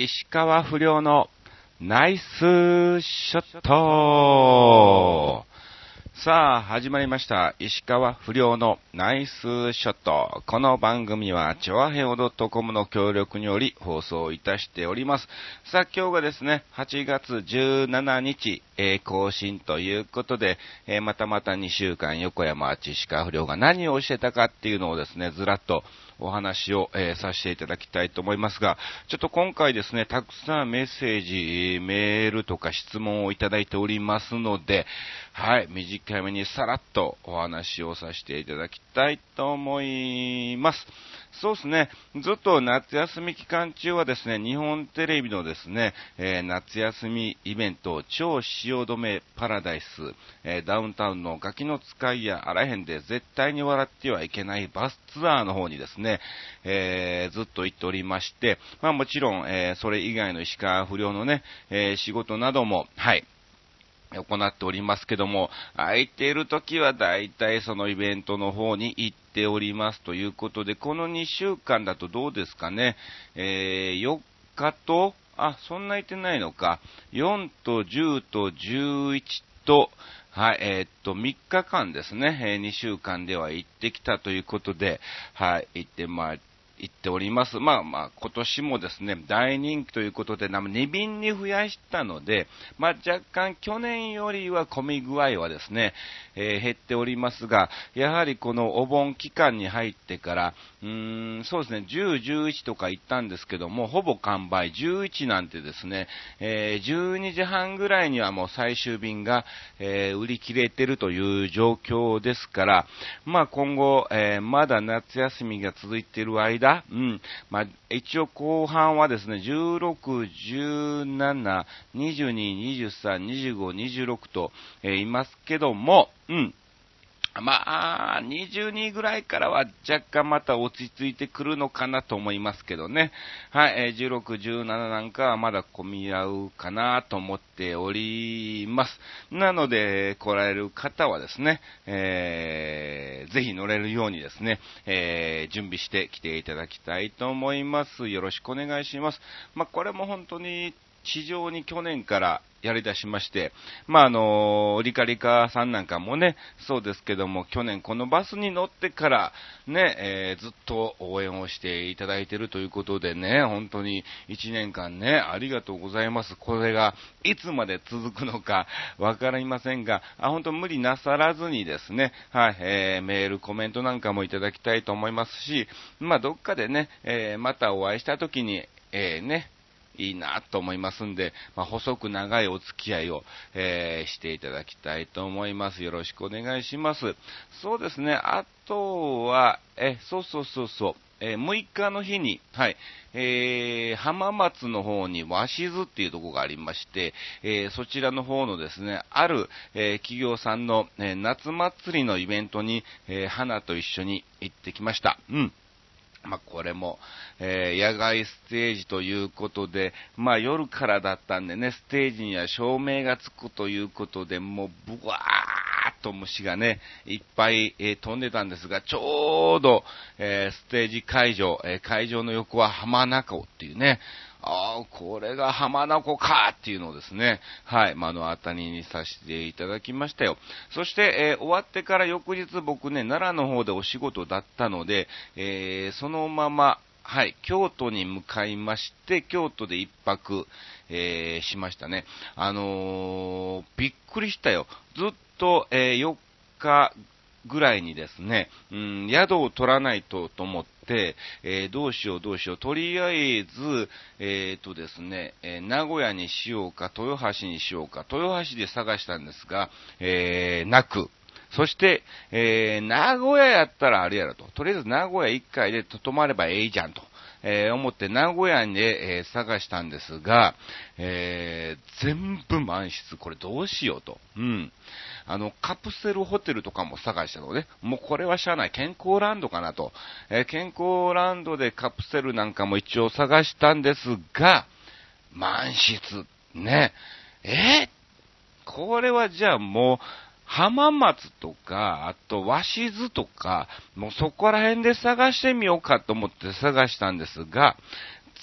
石川不良のナイスショットさあ、始まりました。石川不良のナイスショット。この番組は、チョアヘオ .com の協力により放送いたしております。さあ、今日がですね、8月17日、えー、更新ということで、えー、またまた2週間横山石川不良が何をしてたかっていうのをですね、ずらっとお話を、えー、させていただきたいと思いますが、ちょっと今回ですね、たくさんメッセージ、メールとか質問をいただいておりますので、はい、短めにさらっとお話をさせていただきたいと思います。そうですね、ずっと夏休み期間中はですね、日本テレビのですね、えー、夏休みイベント、超汐留パラダイス、えー、ダウンタウンのガキの使いやあらへんで絶対に笑ってはいけないバスツアーの方にですね、えー、ずっと行っておりまして、まあもちろん、えそれ以外の石川不良のね、え仕事なども、はい、行っておりますけども、空いている時は大体そのイベントの方に行っておりますということで、この2週間だとどうですかね、えー、4日と、あ、そんな行ってないのか、4と10と11と、はい、えー、っと、3日間ですね、えー、2週間では行ってきたということで、はい、行ってまい言っております。まあまあ、今年もですね、大人気ということで、2便に増やしたので、まあ若干去年よりは混み具合はですね、えー、減っておりますが、やはりこのお盆期間に入ってから、うーん、そうですね、10、11とか行ったんですけども、ほぼ完売、11なんてですね、えー、12時半ぐらいにはもう最終便が、えー、売り切れてるという状況ですから、まあ今後、えまだ夏休みが続いている間、うん、まあ、一応後半はですね、16、17、22、23、25、26と、え、いますけども、うん、まあ、22ぐらいからは若干また落ち着いてくるのかなと思いますけどね。はい、え、16、17なんかはまだ混み合うかなと思っております。なので、来られる方はですね、えー、ぜひ乗れるようにですね、えー、準備してきていただきたいと思います。よろしくお願いします。まあ、これも本当に地上に去年からやり出しまして、まあ、あの、リカリカさんなんかもね、そうですけども、去年このバスに乗ってから、ね、えー、ずっと応援をしていただいているということでね、本当に1年間ね、ありがとうございます。これがいつまで続くのかわかりませんが、あ、本当無理なさらずにですね、はい、えー、メール、コメントなんかもいただきたいと思いますし、まあ、どっかでね、えー、またお会いした時に、えー、ね、いいなと思いますんで、まあ、細く長いお付き合いを、えー、していただきたいと思います。よろしくお願いします。そうですね、あとは、え、そうそうそうそう。えー、6日の日に、はい、えー、浜松の方に鷲津っていうところがありまして、えー、そちらの方のですね、ある、えー、企業さんの、え夏祭りのイベントに、え花と一緒に行ってきました。うん。まあ、これも、えー、野外ステージということで、まあ、夜からだったんでね、ステージには照明がつくということで、もう、ブワーっと虫がね、いっぱい、えー、飛んでたんですが、ちょうど、えー、ステージ会場、え会場の横は浜中尾っていうね、ああ、これが浜名湖かっていうのをですね、はい、目の当たりにさせていただきましたよ。そして、えー、終わってから翌日僕ね、奈良の方でお仕事だったので、えー、そのまま、はい、京都に向かいまして、京都で一泊、えー、しましたね。あの、びっくりしたよ。ずっと、え、4日ぐらいにですね、うん、宿を取らないとと思って、えー、どうしようどうしよう、とりあえず、え、ー、とですね、え、名古屋にしようか、豊橋にしようか、豊橋で探したんですが、えなく、そして、え名古屋やったらあれやろと。とりあえず名古屋1回でとまればええじゃんと。えー、思って名古屋で、えー、探したんですが、えー、全部満室、これどうしようと。うん。あの、カプセルホテルとかも探したのね。もうこれはしゃあない。健康ランドかなと。え健康ランドでカプセルなんかも一応探したんですが、満室。ね。えこれはじゃあもう、浜松とか、あと鷲津とか、もうそこら辺で探してみようかと思って探したんですが、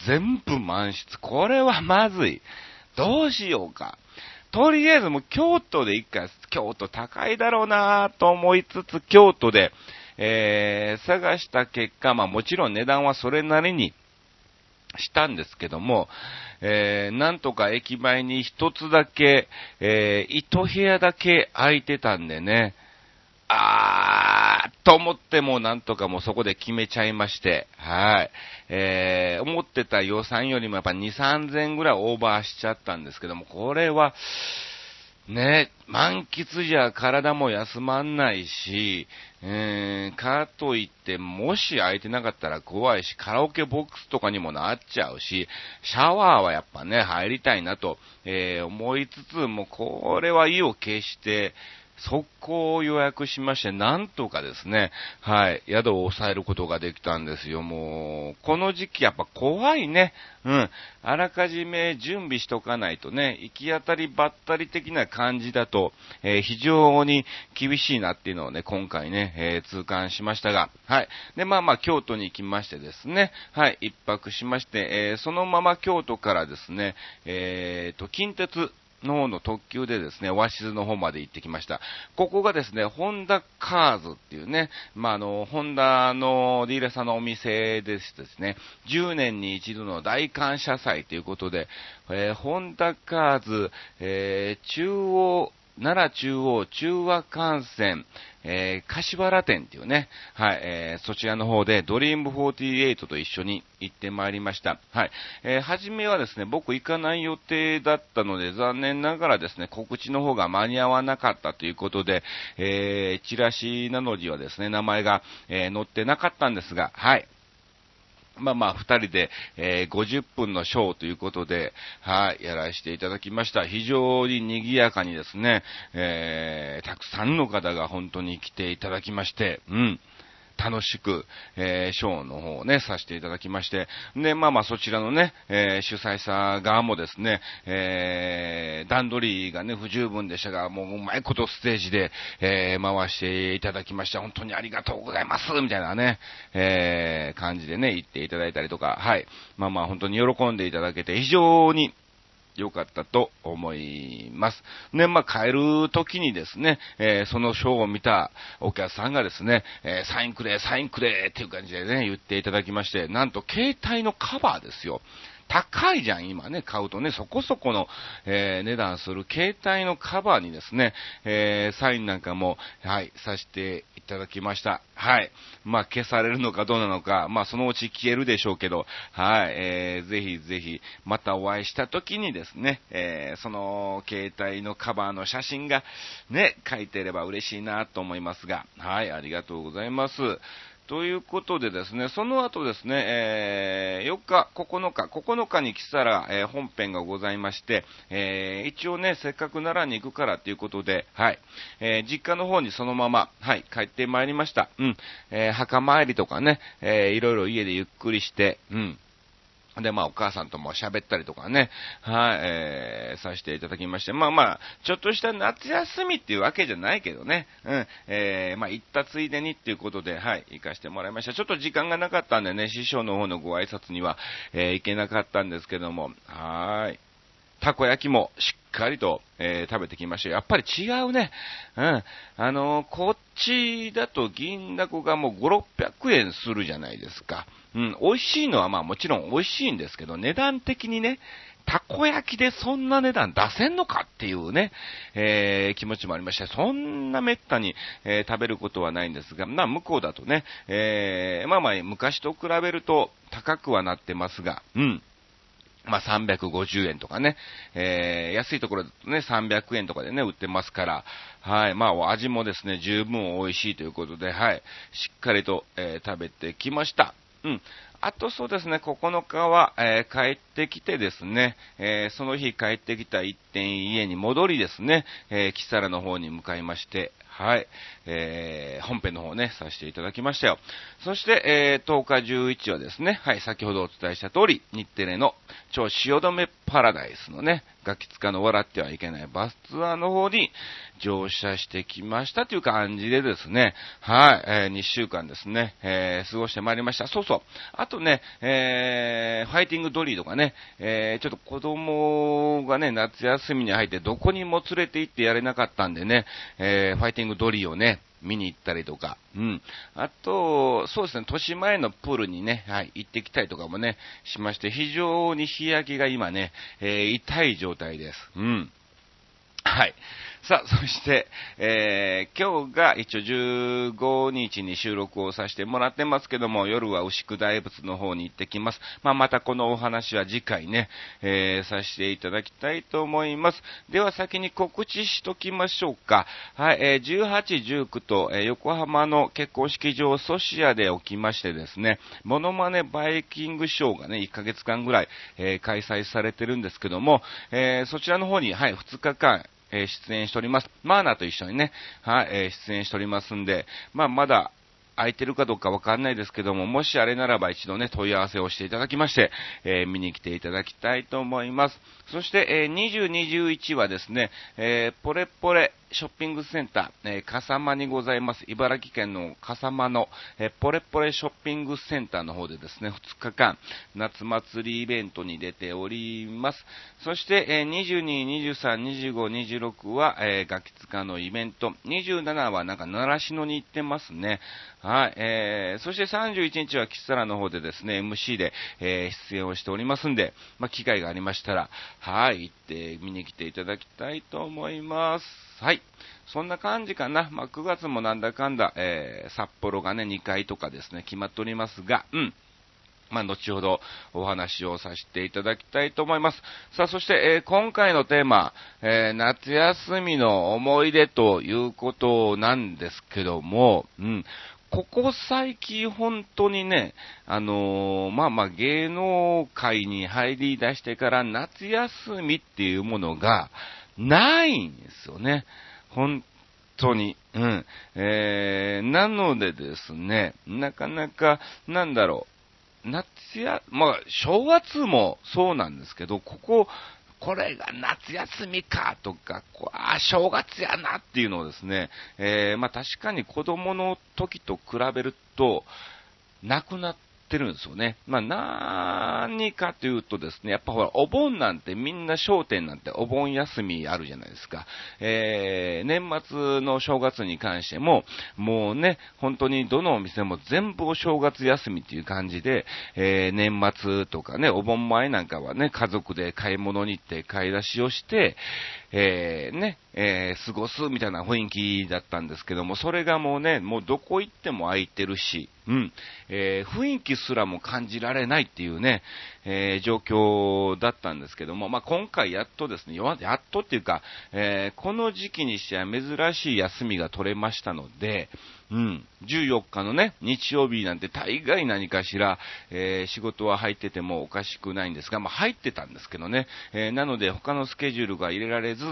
全部満室。これはまずい。どうしようか。とりあえずもう京都で一回、京都高いだろうなと思いつつ、京都で、えー、探した結果、まあもちろん値段はそれなりにしたんですけども、えー、なんとか駅前に一つだけ、えー、一部屋だけ空いてたんでね、あー、と思ってもなんとかもうそこで決めちゃいまして、はい。えー、思ってた予算よりもやっぱ2、3000ぐらいオーバーしちゃったんですけども、これは、ね、満喫じゃ体も休まんないし、えー、かといって、もし空いてなかったら怖いし、カラオケボックスとかにもなっちゃうし、シャワーはやっぱね、入りたいなと、えー、思いつつもう、これは意を決して、速攻を予約しまして、なんとかですね、はい、宿を抑えることができたんですよ。もう、この時期やっぱ怖いね。うん。あらかじめ準備しとかないとね、行き当たりばったり的な感じだと、えー、非常に厳しいなっていうのをね、今回ね、えー、痛感しましたが、はい。で、まあまあ、京都に行きましてですね、はい、一泊しまして、えー、そのまま京都からですね、えーと、近鉄、の方の特急でですね、オアシズの方まで行ってきました。ここがですね、ホンダカーズっていうね、まあ、あの、ホンダのディーラーさんのお店でですね、10年に一度の大感謝祭ということで、えー、ホンダカーズ、えー、中央、奈良中央中和幹線、えー、柏原店っていうね、はい、えー、そちらの方でドリーム48と一緒に行ってまいりました。はい、えー、初めはですね、僕行かない予定だったので、残念ながらですね、告知の方が間に合わなかったということで、えー、チラシなのにはですね、名前が、えー、載ってなかったんですが、はい、まあまあ、二人で、えー、50分のショーということで、はい、やらせていただきました。非常に賑やかにですね、えー、たくさんの方が本当に来ていただきまして、うん。楽しく、えー、ショーの方をね、させていただきまして、で、まあまあそちらのね、えー、主催者側もですね、えー、段取りがね、不十分でしたが、もううまいことステージで、えー、回していただきました。本当にありがとうございますみたいなね、えー、感じでね、言っていただいたりとか、はい。まあまあ本当に喜んでいただけて、非常に、良かったと思います。ね、まあ、帰る時にですね、えー、そのショーを見たお客さんがですね、えー、サインくれ、サインくれっていう感じでね、言っていただきまして、なんと携帯のカバーですよ。高いじゃん、今ね、買うとね、そこそこの、えー、値段する携帯のカバーにですね、えー、サインなんかも、はい、させていただきました。はい。まあ、消されるのかどうなのか、まあ、そのうち消えるでしょうけど、はい、えー、ぜひぜひ、またお会いした時にですね、えー、その携帯のカバーの写真がね、書いてれば嬉しいなと思いますが、はい、ありがとうございます。ということでですね、その後ですね、えー、4日、9日、9日に来たら、えー、本編がございまして、えー、一応ね、せっかく奈良に行くからということで、はい、えー、実家の方にそのまま、はい、帰ってまいりました。うん、えー、墓参りとかね、えー、いろいろ家でゆっくりして、うん、で、まあ、お母さんとも喋ったりとかね、はい、えー、させていただきまして、まあまあ、ちょっとした夏休みっていうわけじゃないけどね、うん、えー、まあ、行ったついでにっていうことで、はい、行かしてもらいました。ちょっと時間がなかったんでね、師匠の方のご挨拶には、えー、行けなかったんですけども、はい。たこ焼きもしっかりと、えー、食べてきましたやっぱり違うね。うん。あのー、こっちだと銀だこがもう5、600円するじゃないですか。うん。美味しいのはまあもちろん美味しいんですけど、値段的にね、たこ焼きでそんな値段出せんのかっていうね、えー、気持ちもありまして、そんな滅多に、えー、食べることはないんですが、まあ向こうだとね、えー、まあまあ昔と比べると高くはなってますが、うん。まあ、350円とかね、えー、安いところだとね、300円とかでね、売ってますから、はい、まあ、味もですね、十分美味しいということで、はい、しっかりと、えー、食べてきました。うん。あとそうですね、9日は、えー、帰ってきてですね、えー、その日帰ってきた一点家に戻りですね、えー、キサラの方に向かいまして、はい。えー、本編の方ね、させていただきましたよ。そして、えー、10日11はですね、はい、先ほどお伝えした通り、日テレの超汐留パラダイスのね、ガキ使の笑ってはいけないバスツアーの方に乗車してきましたという感じでですね、はい、えー、2週間ですね、えー、過ごしてまいりました。そうそう。あとね、えー、ファイティングドリーとかね、えー、ちょっと子供がね、夏休みに入ってどこにも連れて行ってやれなかったんでね、えー、ファイティングドリーをね、見に行ったりとか、うん。あと、そうですね、年前のプールにね、はい、行ってきたりとかもね、しまして、非常に日焼けが今ね、えー、痛い状態です。うん。はい。さあ、そして、えー、今日が一応15日に収録をさせてもらってますけども、夜は牛久大仏の方に行ってきます。まあ、またこのお話は次回ね、えー、させていただきたいと思います。では先に告知しときましょうか。はい、えー、18、19と、えー、横浜の結婚式場ソシアで起きましてですね、モノマネバイキングショーがね、1ヶ月間ぐらい、えー、開催されてるんですけども、えー、そちらの方に、はい、2日間、え出演しております。マーナと一緒にね、はい、え出演しておりますんで、まあ、まだ、空いてるかどうかわかんないですけども、もしあれならば一度ね、問い合わせをしていただきまして、えー、見に来ていただきたいと思います。そして、えー、20、21はですね、えー、ポレポレ、ショッピングセンター、えー、笠間にございます。茨城県の笠間の、えー、ポレポレショッピングセンターの方でですね、2日間、夏祭りイベントに出ております。そして、えー、22、23、25、26は、えー、ガキ使のイベント。27はなんか、習志野に行ってますね。はい、えー、そして31日はキッサラの方でですね、MC で、えー、出演をしておりますんで、まあ、機会がありましたら、はい、行って見に来ていただきたいと思います。はい。そんな感じかな。まあ、9月もなんだかんだ、えー、札幌がね、2回とかですね、決まっておりますが、うん。まあ、後ほどお話をさせていただきたいと思います。さあ、そして、えー、今回のテーマ、えー、夏休みの思い出ということなんですけども、うん、ここ最近本当にね、あのー、まあまあ芸能界に入り出してから夏休みっていうものが、ないんですよね。本当に。うん。えー、なのでですね、なかなか、なんだろう。夏や、まあ、正月もそうなんですけど、ここ、これが夏休みかとか、ああ正月やなっていうのをですね、えー、まあ確かに子供の時と比べると、なくなっってるんですよね。まあ、何かというとですね、やっぱほら、お盆なんてみんな商店なんてお盆休みあるじゃないですか。えー、年末の正月に関しても、もうね、本当にどのお店も全部お正月休みっていう感じで、えー、年末とかね、お盆前なんかはね、家族で買い物に行って買い出しをして、えー、ね、えー、過ごすみたいな雰囲気だったんですけども、それがもうね、もうどこ行っても空いてるし、うん、えー、雰囲気すらも感じられないっていうね、えー、状況だったんですけども、まあ、今回やっとですね、やっとっていうか、えー、この時期にしては珍しい休みが取れましたので、うん、14日のね、日曜日なんて大概何かしら、えー、仕事は入っててもおかしくないんですが、まあ、入ってたんですけどね、えー、なので他のスケジュールが入れられず、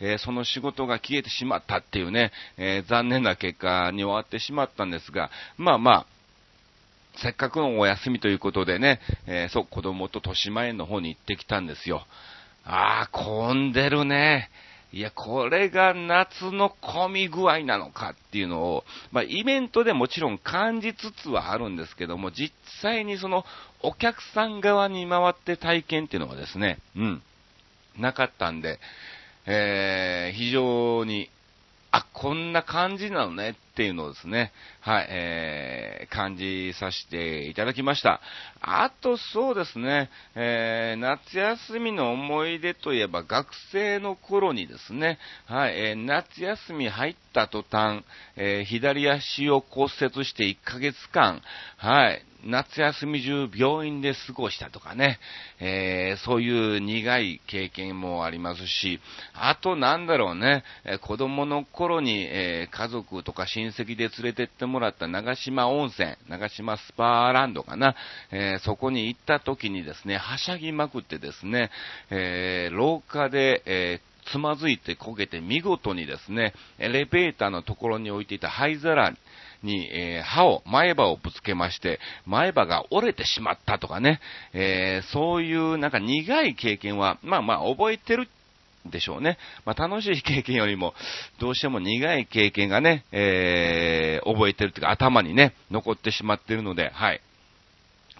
えー、その仕事が消えてしまったっていうね、え残念な結果に終わってしまったんですが、まあまあ、せっかくのお休みということでね、えー、そう、子供と豊島園の方に行ってきたんですよ。ああ、混んでるね。いや、これが夏の混み具合なのかっていうのを、まあ、イベントでもちろん感じつつはあるんですけども、実際にその、お客さん側に回って体験っていうのはですね、うん、なかったんで、えー、非常にあ、こんな感じなのねっていうのをですね、はい、えー、感じさせていただきました。あとそうですね、えー、夏休みの思い出といえば学生の頃にですね、はい、えー、夏休み入った途端、えー、左足を骨折して1ヶ月間、はい、夏休み中病院で過ごしたとかね、えー、そういう苦い経験もありますし、あとなんだろうね、え子供の頃に、えー、家族とか親親戚で連れてってもらった長島温泉、長島スパーランドかな、えー、そこに行った時にですね、はしゃぎまくってですね、え廊下で、えつまずいて焦げて見事にですね、エレベーターのところに置いていた灰皿に、えー、歯を、前歯をぶつけまして、前歯が折れてしまったとかね、えー、そういうなんか苦い経験は、まあまあ覚えてるでしょうね。まあ、楽しい経験よりも、どうしても苦い経験がね、えー、覚えてるっていうか、頭にね、残ってしまってるので、はい。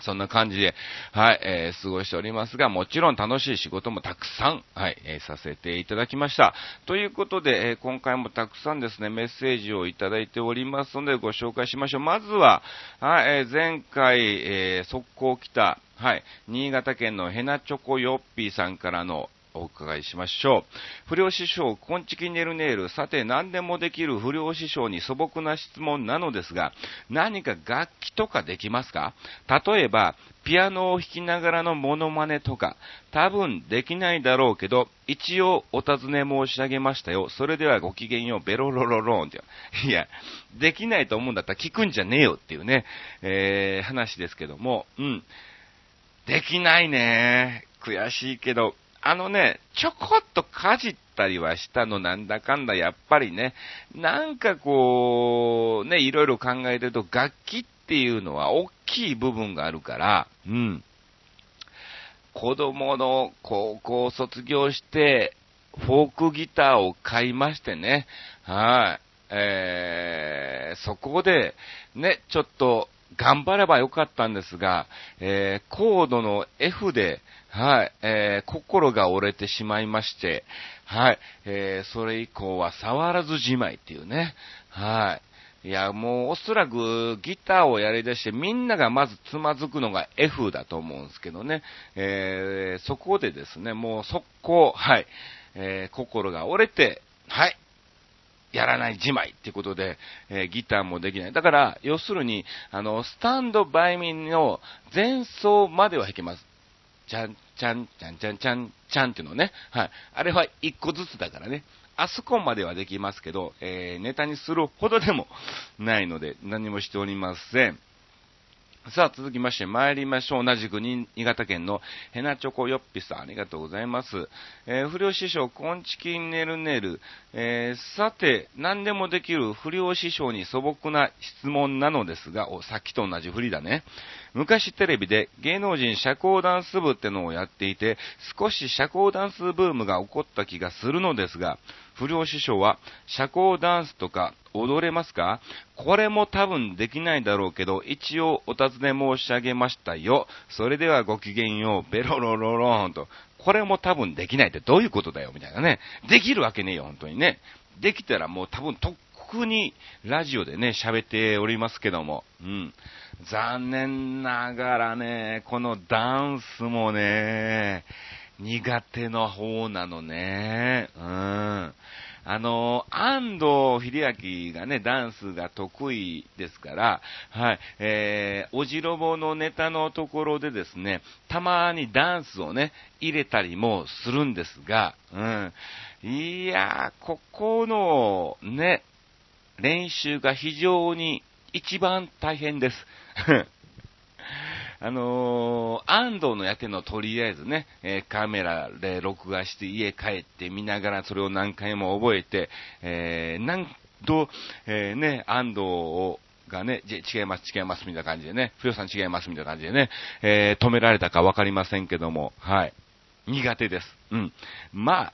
そんな感じで、はい、えー、過ごしておりますが、もちろん楽しい仕事もたくさん、はい、えー、させていただきました。ということで、えー、今回もたくさんですね、メッセージをいただいておりますので、ご紹介しましょう。まずは、はい、えー、前回、えー、速攻来た、はい、新潟県のヘナチョコヨッピーさんからの、お伺いしましょう。不良師匠、コンチキネルネール。さて、何でもできる不良師匠に素朴な質問なのですが、何か楽器とかできますか？例えば、ピアノを弾きながらのモノマネとか、多分できないだろうけど、一応お尋ね申し上げましたよ。それではごきげんよう、ベロロロローンって。いや、できないと思うんだったら聞くんじゃねえよっていうね、えー、話ですけども、うん。できないね。悔しいけど、あのね、ちょこっとかじったりはしたの、なんだかんだ、やっぱりね、なんかこう、ね、いろいろ考えてると、楽器っていうのは大きい部分があるから、うん。子供の高校を卒業して、フォークギターを買いましてね、はい。えー、そこで、ね、ちょっと、頑張ればよかったんですが、えー、コードの F で、はい、えー、心が折れてしまいまして、はい、えー、それ以降は触らずじまいっていうね、はい。いや、もうおそらくギターをやり出してみんながまずつまずくのが F だと思うんですけどね、えー、そこでですね、もう速攻、はい、えー、心が折れて、はい、やらないじまいっていうことで、えー、ギターもできない。だから、要するに、あの、スタンドバイミンの前奏までは弾けます。ちゃん、ちゃん、ちゃん、ちゃん、ちゃん、ちゃんっていうのね。はい。あれは一個ずつだからね。あそこまではできますけど、えー、ネタにするほどでもないので、何もしておりません。さあ、続きまして参りましょう。同じく新潟県のヘナチョコヨッピさん、ありがとうございます。えー、不良師匠、コンチキンネルネル。えー、さて、何でもできる不良師匠に素朴な質問なのですが、お、さっきと同じ振りだね。昔テレビで芸能人社交ダンス部ってのをやっていて、少し社交ダンスブームが起こった気がするのですが、不良師匠は社交ダンスとか踊れますか？これも多分できないだろうけど、一応お尋ね申し上げましたよ。それではごきげんよう、ベロロロローンと。これも多分できないってどういうことだよ、みたいなね。できるわけねえよ、本当にね。できたらもう多分とっくにラジオでね、喋っておりますけども。うん。残念ながらね、このダンスもね、苦手の方なのね。うん。あの、安藤秀明がね、ダンスが得意ですから、はい、えー、おじろぼのネタのところでですね、たまにダンスをね、入れたりもするんですが、うん。いやー、ここの、ね、練習が非常に一番大変です。あのー、安藤のやってのとりあえずね、えー、カメラで録画して家帰って見ながらそれを何回も覚えて、えー、何度、えー、ね、安藤をがね、違います、違います、みたいな感じでね、ふよさん違います、みたいな感じでね、えー、止められたかわかりませんけども、はい。苦手です。うん。まあ、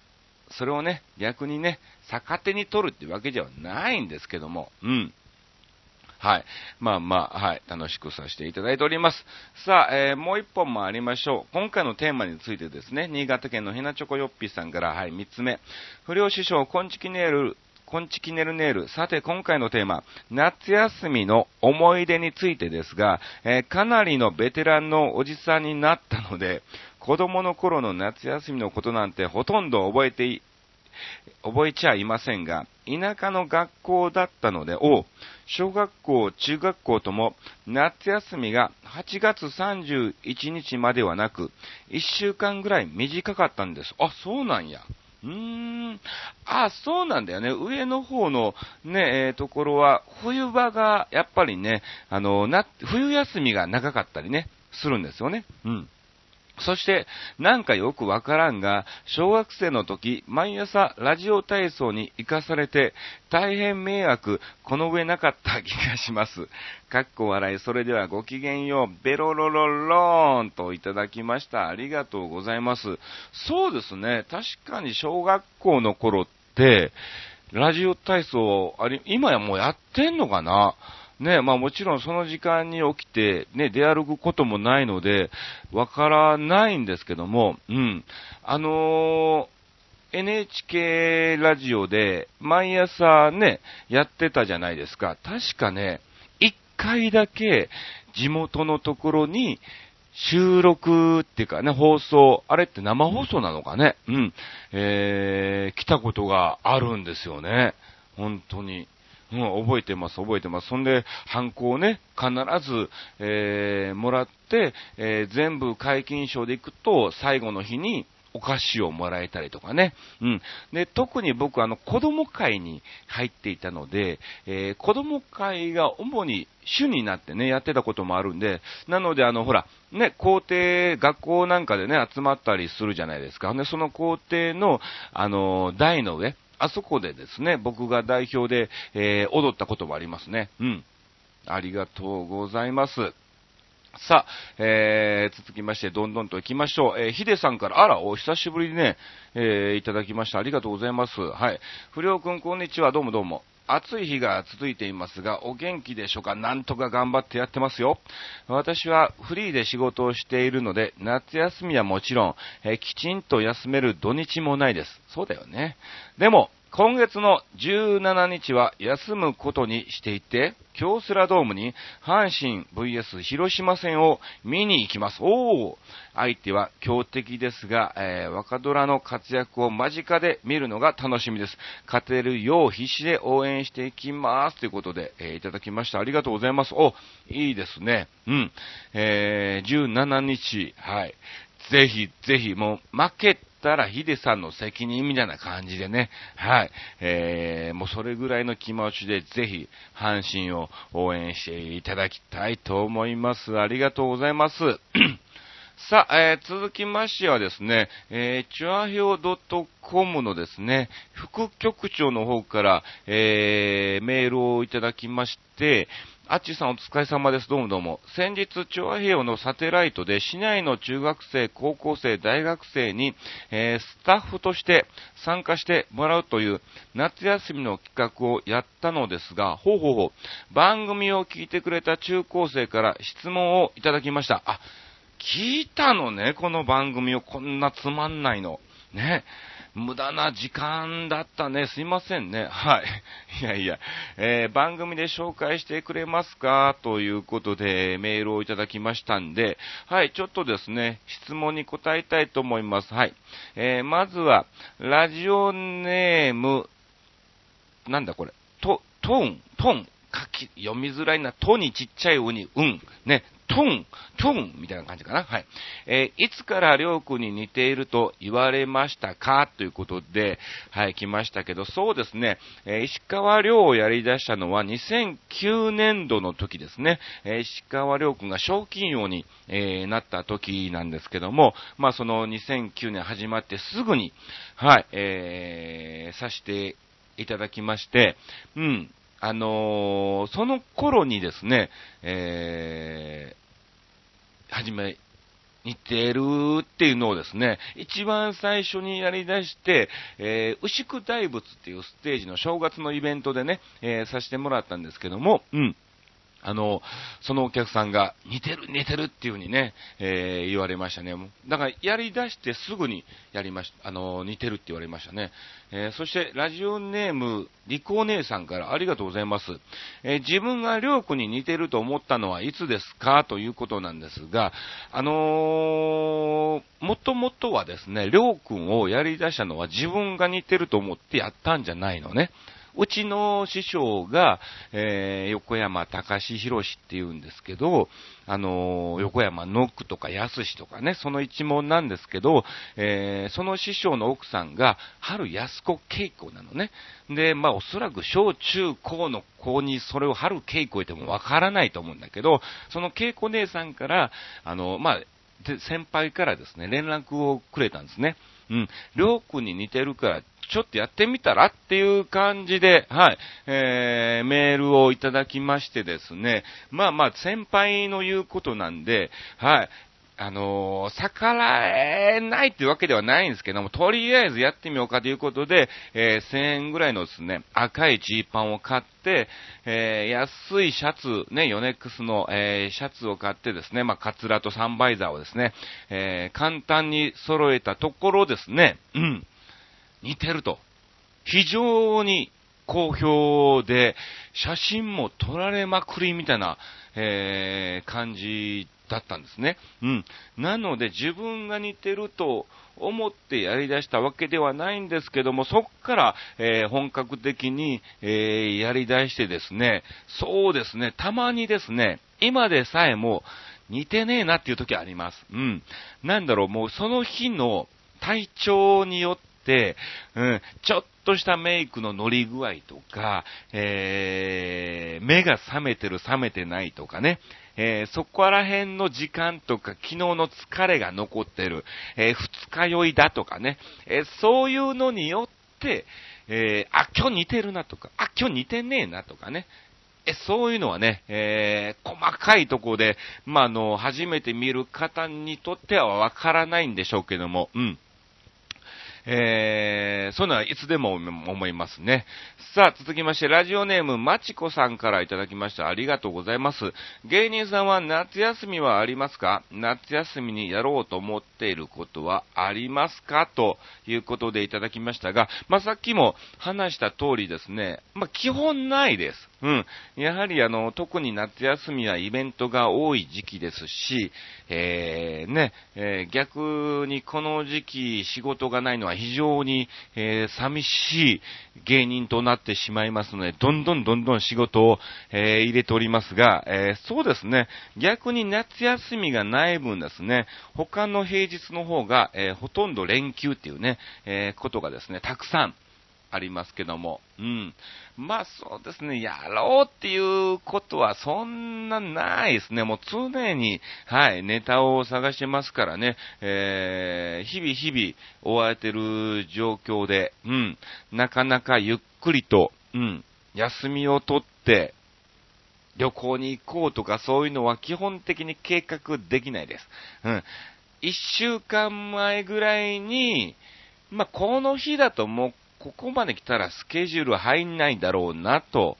それをね、逆にね、逆手に取るってわけではないんですけども、うん。はい。まあまあ、はい。楽しくさせていただいております。さあ、えー、もう一本もありましょう。今回のテーマについてですね、新潟県のひなチョコヨッピーさんから、はい、三つ目。不良師匠、コンチキネール、コンチキネルネール。さて、今回のテーマ、夏休みの思い出についてですが、えー、かなりのベテランのおじさんになったので、子供の頃の夏休みのことなんてほとんど覚えてい覚えちゃいませんが、田舎の学校だったので、お小学校、中学校とも夏休みが8月31日まではなく、1週間ぐらい短かったんです。あ、そうなんや。うーん。あ、そうなんだよね。上の方のね、えー、ところは、冬場が、やっぱりね、あの、な、冬休みが長かったりね、するんですよね。うん。そして、なんかよくわからんが、小学生の時、毎朝ラジオ体操に行かされて、大変迷惑、この上なかった気がします。かっこ笑い、それではごきげんよう、ベロロロローンといただきました。ありがとうございます。そうですね、確かに小学校の頃って、ラジオ体操、あれ、今やもうやってんのかな？ね、まあもちろんその時間に起きて、ね、出歩くこともないので、わからないんですけども、うん。あのー NHK ラジオで毎朝ね、やってたじゃないですか。確かね、一回だけ地元のところに収録っていうかね、放送、あれって生放送なのかね、うん、えー、来たことがあるんですよね。本当に。うん、覚えてます、覚えてます。そんで、ハンコをね、必ず、えー、もらって、えー、全部解禁賞で行くと、最後の日に、お菓子をもらえたりとかね。うん。で、特に僕、あの、子供会に入っていたので、えー、子供会が主に主になってね、やってたこともあるんで、なので、あの、ほら、ね、校庭、学校なんかでね、集まったりするじゃないですか。で、その校庭の、あの、台の上、あそこでですね、僕が代表で、えー、踊ったこともありますね。うん。ありがとうございます。さあ、えー、続きまして、どんどんと行きましょう。えー、ヒデさんから、あら、お久しぶりにね、えー、いただきました。ありがとうございます。はい。不良くん、こんにちは。どうもどうも。暑い日が続いていますが、お元気でしょうか？なんとか頑張ってやってますよ。私はフリーで仕事をしているので、夏休みはもちろん、えきちんと休める土日もないです。そうだよね。でも、今月の17日は休むことにしていて、京セラドームに阪神 VS 広島戦を見に行きます。おー相手は強敵ですが、えー若ドラの活躍を間近で見るのが楽しみです。勝てるよう必死で応援していきます。ということで、えーいただきました。ありがとうございます。お、いいですね。うん。えー17日、はい。ぜひ、ぜひ、もう、負けたらヒデさんの責任みたいな感じでね、はい。えー、もうそれぐらいの気持ちで、ぜひ、阪神を応援していただきたいと思います。ありがとうございます。さあ、えー続きましてはですね、えー、チュアヒョウ .com のですね、副局長の方から、えーメールをいただきまして、あっちさんお疲れ様です。どうもどうも。先日、調和平和のサテライトで市内の中学生、高校生、大学生に、えースタッフとして参加してもらうという夏休みの企画をやったのですが、ほうほうほう、番組を聞いてくれた中高生から質問をいただきました。あ、聞いたのね、この番組をこんなつまんないの。ね。無駄な時間だったね。すいませんね。はい。いやいや、えー番組で紹介してくれますか？ということでメールをいただきましたんで、はい、ちょっとですね、質問に答えたいと思います。はい。えーまずは、ラジオネーム、なんだこれ、と、トン、トン、書き、読みづらいな、トにちっちゃいウに、うん、ね、トン、トン、みたいな感じかな。はい。えーいつからりょうくんに似ていると言われましたか？ということで、はい、来ましたけど、そうですね、えー石川亮をやり出したのは2009年度の時ですね。えー石川亮くんが賞金王に、えなった時なんですけども、まあその2009年始まってすぐに、はい、えーさしていただきまして、うん、あのーその頃にですね、え始、め、似てるっていうのをですね、一番最初にやり出して、えー、牛久大仏っていうステージの正月のイベントでね、えーさせてもらったんですけども、うん。あの、そのお客さんが、似てる、似てるっていう風にね、えー言われましたね。だから、やり出してすぐにやりました、あの、似てるって言われましたね。えーそして、ラジオネーム、リコお姉さんからありがとうございます。えー自分がりょうくんに似てると思ったのはいつですか？ということなんですが、あのー、もともとはですね、りょうくんをやり出したのは自分が似てると思ってやったんじゃないのね。うちの師匠が、えー横山隆弘って言うんですけど、あのー横山ノックとか安しとかね、その一門なんですけど、えーその師匠の奥さんが、春安子稽古なのね。で、まあおそらく小中高の子にそれを春稽古言ってもわからないと思うんだけど、その稽古姉さんから、あの、まあ、で先輩からですね、連絡をくれたんですね。うん。りょうくんに似てるから、ちょっとやってみたらっていう感じで、はい、えー、メールをいただきましてですね、まあまあ、先輩の言うことなんで、はい、あのー、逆らえないっていうわけではないんですけども、とりあえずやってみようかということで、えー、1000円ぐらいのですね、赤いジーパンを買って、えー、安いシャツ、ね、ヨネックスの、えー、シャツを買ってですね、まあ、カツラとサンバイザーをですね、えー、簡単に揃えたところですね、うん、似てると。非常に好評で、写真も撮られまくりみたいな、えー、感じだったんですね。うん。なので自分が似てると思ってやり出したわけではないんですけども、そっから、えー、本格的に、えー、やり出してですね、そうですね、たまにですね、今でさえも似てねえなっていう時あります。うん。なんだろう、もうその日の体調によって、うん、ちょっとしたメイクの乗り具合とか、えー、目が覚めてる覚めてないとかね、えー、そこら辺の時間とか、昨日の疲れが残ってる、えー、二日酔いだとかね、えー、そういうのによって、えあ、今日似てるなとか、あ、今日似てねえなとかね、え、そういうのはね、えー、細かいとこで、まあ、あの、初めて見る方にとってはわからないんでしょうけども、うん。えー、そういうのはいつでも思いますね。さあ、続きまして、ラジオネーム、まちこさんからいただきました。ありがとうございます。芸人さんは夏休みはありますか？夏休みにやろうと思っていることはありますか？ということでいただきましたが、まあ、さっきも話した通りですね、まあ、基本ないです。うん。やはりあの、特に夏休みはイベントが多い時期ですし、えー、ね、えー、逆にこの時期仕事がないのは非常に、えー、寂しい芸人となってしまいますので、どんどんどんどん仕事を、えー、入れておりますが、えー、そうですね、逆に夏休みがない分ですね、他の平日の方が、えほとんど連休っていうね、えことがですね、たくさんありますけども、うん。まあそうですね、やろうっていうことはそんなないですね。もう常に、はい、ネタを探してますからね、えー、日々日々追われてる状況で、うん、なかなかゆっくりと、うん、休みを取って、旅行に行こうとかそういうのは基本的に計画できないです。うん。一週間前ぐらいに、まあ、この日だともうここまで来たらスケジュール入んないだろうなと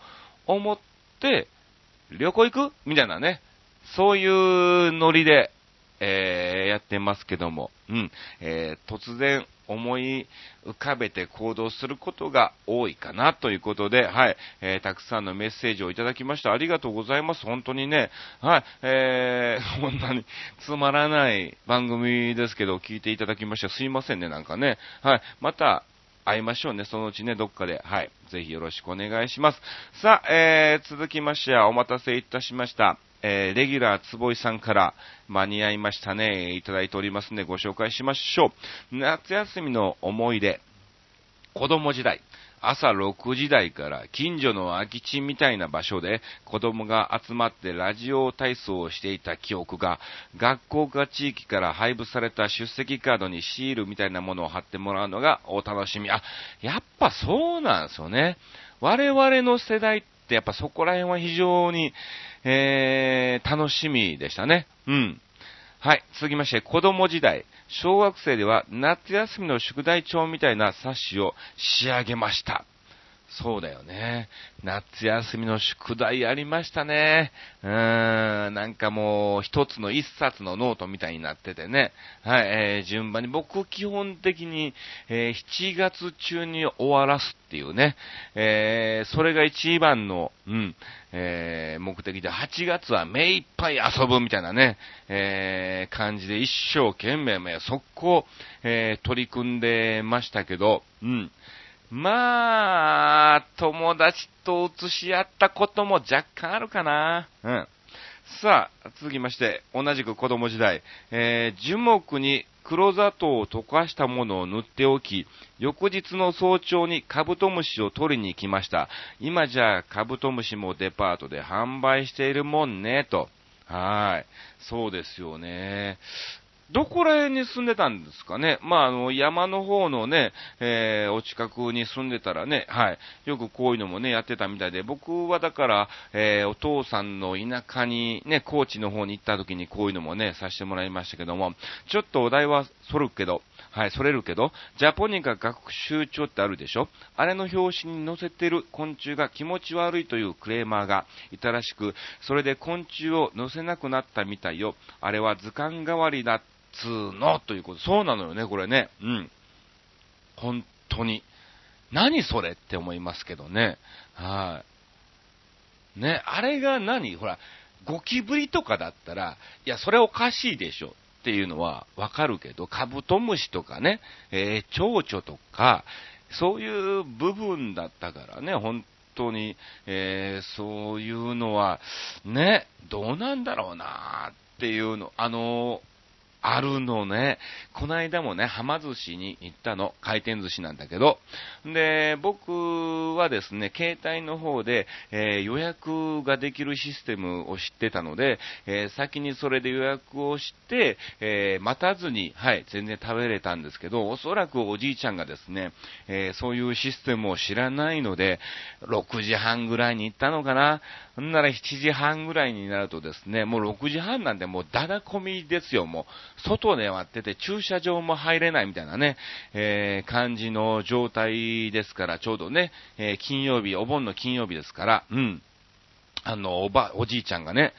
思って、旅行行く？みたいなね、そういうノリで、えー、やってますけども、うん、えー、突然思い浮かべて行動することが多いかなということで、はい、えー、たくさんのメッセージをいただきました。ありがとうございます。本当にね、はい、えー、こんなにつまらない番組ですけど、聞いていただきましてすいませんね、なんかね。はい、また、会いましょうね、そのうちね、どっかで。はい。ぜひよろしくお願いします。さあ、えー、続きましては、お待たせいたしました。えー、レギュラー坪井さんから間に合いましたね、いただいておりますんでご紹介しましょう。夏休みの思い出。子供時代。朝6時台から近所の空き地みたいな場所で子供が集まってラジオ体操をしていた記憶が、学校か地域から配布された出席カードにシールみたいなものを貼ってもらうのがお楽しみ。あ、やっぱそうなんですよね。我々の世代ってやっぱそこら辺は非常に、えー、楽しみでしたね。うん。はい。続きまして、子供時代。小学生では夏休みの宿題帳みたいな冊子を仕上げました。そうだよね。夏休みの宿題ありましたね。うーん、なんかもう一つの一冊のノートみたいになっててね。はい、えー、順番に僕基本的に、えー、7月中に終わらすっていうね。えー、それが一番の、うん、えー、目的で、8月は目いっぱい遊ぶみたいなね、えー、感じで一生懸命、速攻、えー、取り組んでましたけど、うん。まあ、友達と写し合ったことも若干あるかな。うん。さあ、続きまして、同じく子供時代、えー、樹木に黒砂糖を溶かしたものを塗っておき、翌日の早朝にカブトムシを取りに行きました。今じゃカブトムシもデパートで販売しているもんね、と。はい。そうですよね。どこら辺に住んでたんですかね？まあ、あの、山の方のね、えー、お近くに住んでたらね、はい、よくこういうのもね、やってたみたいで、僕はだから、えー、お父さんの田舎にね、高知の方に行った時にこういうのもね、させてもらいましたけども、ちょっとお題はそるけど、はい、それるけど、ジャポニカ学習帳ってあるでしょ？あれの表紙に載せてる昆虫が気持ち悪いというクレーマーがいたらしく、それで昆虫を載せなくなったみたいよ。あれは図鑑代わりだっつの、ということ。そうなのよね、これね。うん。本当に。何それって思いますけどね。はい。ね、あれが何？ほら、ゴキブリとかだったら、いや、それおかしいでしょ。っていうのはわかるけど、カブトムシとかね、えー、蝶々とか、そういう部分だったからね、本当に、えー、そういうのは、ね、どうなんだろうなっていうの、あのあるのね。この間もね、はま寿司に行ったの。回転寿司なんだけど。で、僕はですね、携帯の方で、えー、予約ができるシステムを知ってたので、えー、先にそれで予約をして、えー、待たずに、はい、全然食べれたんですけど、おそらくおじいちゃんがですね、えそういうシステムを知らないので、6時半ぐらいに行ったのかな。んなら7時半ぐらいになるとですね、もう6時半なんでもうだだ込みですよ、もう。外で割ってて駐車場も入れないみたいなね、えー、感じの状態ですから、ちょうどね、えー、金曜日、お盆の金曜日ですから、うん。あの、おば、おじいちゃんがね、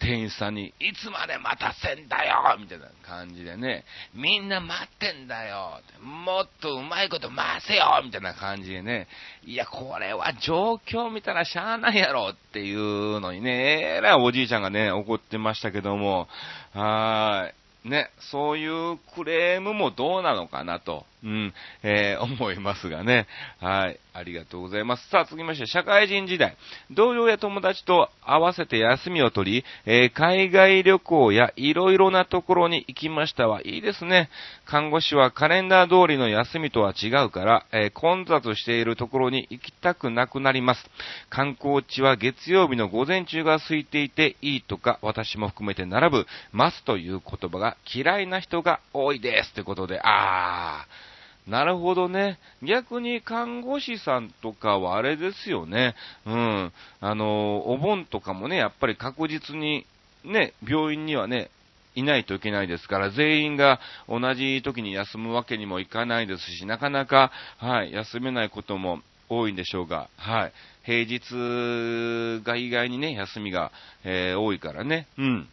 店員さんに、いつまで待たせんだよ！みたいな感じでね、みんな待ってんだよもっとうまいこと回せよ！みたいな感じでね、いや、これは状況見たらしゃあないやろ！っていうのにね、えらいおじいちゃんがね、怒ってましたけども、はい。ね、そういうクレームもどうなのかなと、うん、えー、思いますがね。はい。ありがとうございます。さあ、続きまして、社会人時代。同僚や友達と合わせて休みを取り、えー、海外旅行やいろいろなところに行きましたわ。いいですね。看護師はカレンダー通りの休みとは違うから、えー、混雑しているところに行きたくなくなります。観光地は月曜日の午前中が空いていていいとか、私も含めて並ぶ、ますという言葉が嫌いな人が多いです。ということで、あー。なるほどね。逆に看護師さんとかはあれですよね。うん。あの、お盆とかもね、やっぱり確実に、ね、病院にはね、いないといけないですから、全員が同じ時に休むわけにもいかないですし、なかなか、はい、休めないことも多いんでしょうが、はい。平日が意外にね、休みが、えー、多いからね。うん。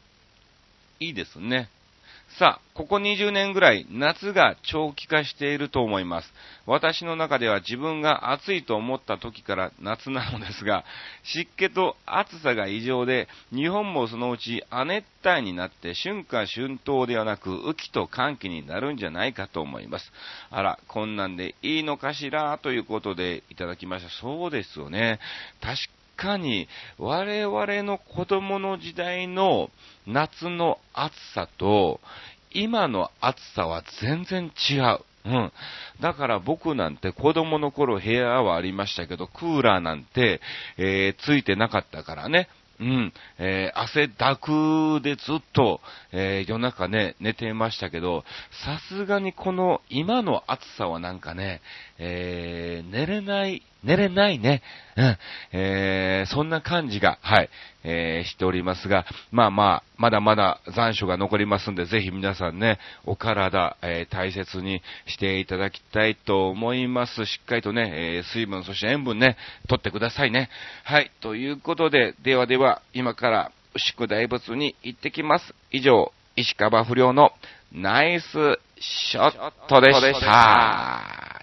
いいですね。さあ、ここ20年ぐらい夏が長期化していると思います。私の中では自分が暑いと思った時から夏なのですが、湿気と暑さが異常で、日本もそのうち亜熱帯になって春夏春冬ではなく雨季と寒気になるんじゃないかと思います。あら、こんなんでいいのかしら？ということでいただきました。そうですよね。確かに我々の子供の時代の夏の暑さと今の暑さは全然違う。うん。だから僕なんて子供の頃部屋はありましたけど、クーラーなんて、えー、ついてなかったからね。うん、えー、汗だくでずっと、えー、夜中ね、寝てましたけど、さすがにこの今の暑さはなんかね、えー、寝れない、寝れないね。うん。えー、そんな感じが、はい、えー、しておりますが、まあまあ、まだまだ残暑が残りますんで、ぜひ皆さんね、お体、えー、大切にしていただきたいと思います。しっかりとね、えー、水分、そして塩分ね、取ってくださいね。はい、ということで、ではでは、今から宿題物に行ってきます。以上、石川不良のナイスショットでした。